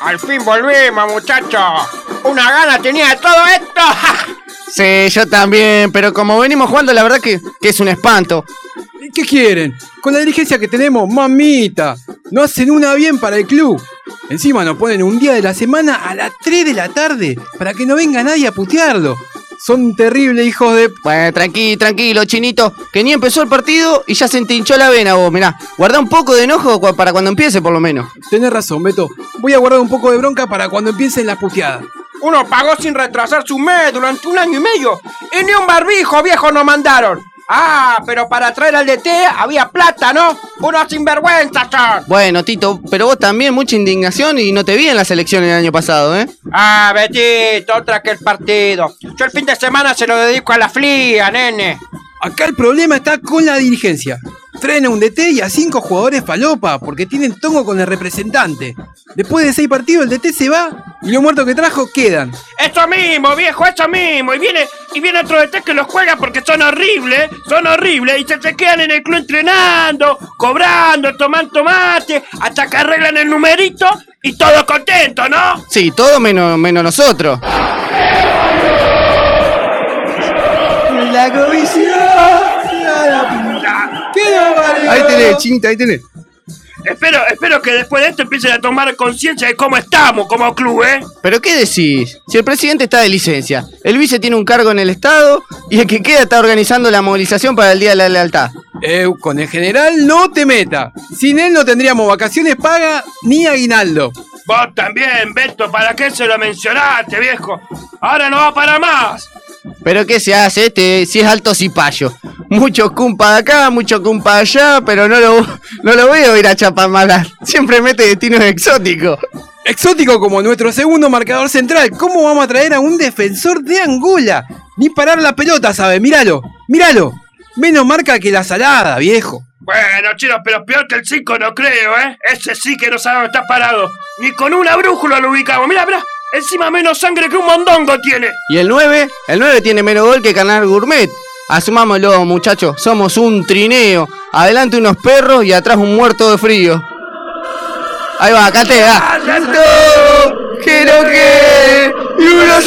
Al fin volvimos, muchachos. Una gana tenía de todo esto. Sí, yo también, pero como venimos jugando, la verdad que, que es un espanto. ¿Qué quieren? Con la dirigencia que tenemos, mamita. No hacen una bien para el club. Encima nos ponen un día de la semana a las 3 de la tarde para que no venga nadie a putearlo. Son terribles hijos de... Bueno, tranquilo, tranquilo, chinito, que ni empezó el partido y ya se te hinchó la vena vos, mirá. Guarda un poco de enojo para cuando empiece, por lo menos. Tenés razón, Beto. Voy a guardar un poco de bronca para cuando empiecen las puteadas. Uno pagó sin retrasar su mes durante un año y medio. Y ni un barbijo viejo nos mandaron. Ah, pero para traer al DT había plata, ¿no? Unos sinvergüenzas son. Bueno, Tito, pero vos también mucha indignación y no te vi en las elecciones del año pasado, ¿eh? Ah, Betito, otra que el partido. Yo el fin de semana se lo dedico a la flia, nene. Acá el problema está con la dirigencia. Traen a un DT y a cinco jugadores falopa porque tienen tongo con el representante. Después de seis partidos el DT se va y los muertos que trajo quedan. Eso mismo, viejo, eso mismo. Y viene, y viene otro DT que los juega porque son horribles, son horribles. Y se, se quedan en el club entrenando, cobrando, tomando tomate, hasta que arreglan el numerito y todo contento, ¿no? Sí, todo menos, menos nosotros. La Ahí tenés, chinita, ahí tenés. Espero, espero que después de esto empiecen a tomar conciencia de cómo estamos como club, ¿eh? ¿Pero qué decís? Si el presidente está de licencia, el vice tiene un cargo en el Estado y el que queda está organizando la movilización para el Día de la Lealtad. Eh, con el general no te meta. Sin él no tendríamos vacaciones paga ni aguinaldo. Vos también, Beto, ¿para qué se lo mencionaste, viejo? Ahora no va para más. ¿Pero qué se hace este si es alto cipayo? Mucho cumpa de acá, mucho cumpa de allá, pero no lo, no lo veo ir a Chapamalar. Siempre mete destinos exóticos. Exótico como nuestro segundo marcador central. ¿Cómo vamos a traer a un defensor de Angola? Ni parar la pelota, ¿sabe? Míralo, míralo. Menos marca que la salada, viejo. Bueno, chicos, pero peor que el 5 no creo, ¿eh? Ese sí que no sabe dónde está parado. Ni con una brújula lo ubicamos. Mira, mira. Encima menos sangre que un mondongo tiene. ¿Y el 9? El 9 tiene menos gol que Canal Gourmet. Asumámoslo, muchachos. Somos un trineo. Adelante unos perros y atrás un muerto de frío. Ahí va, catea. Quiero que y uno.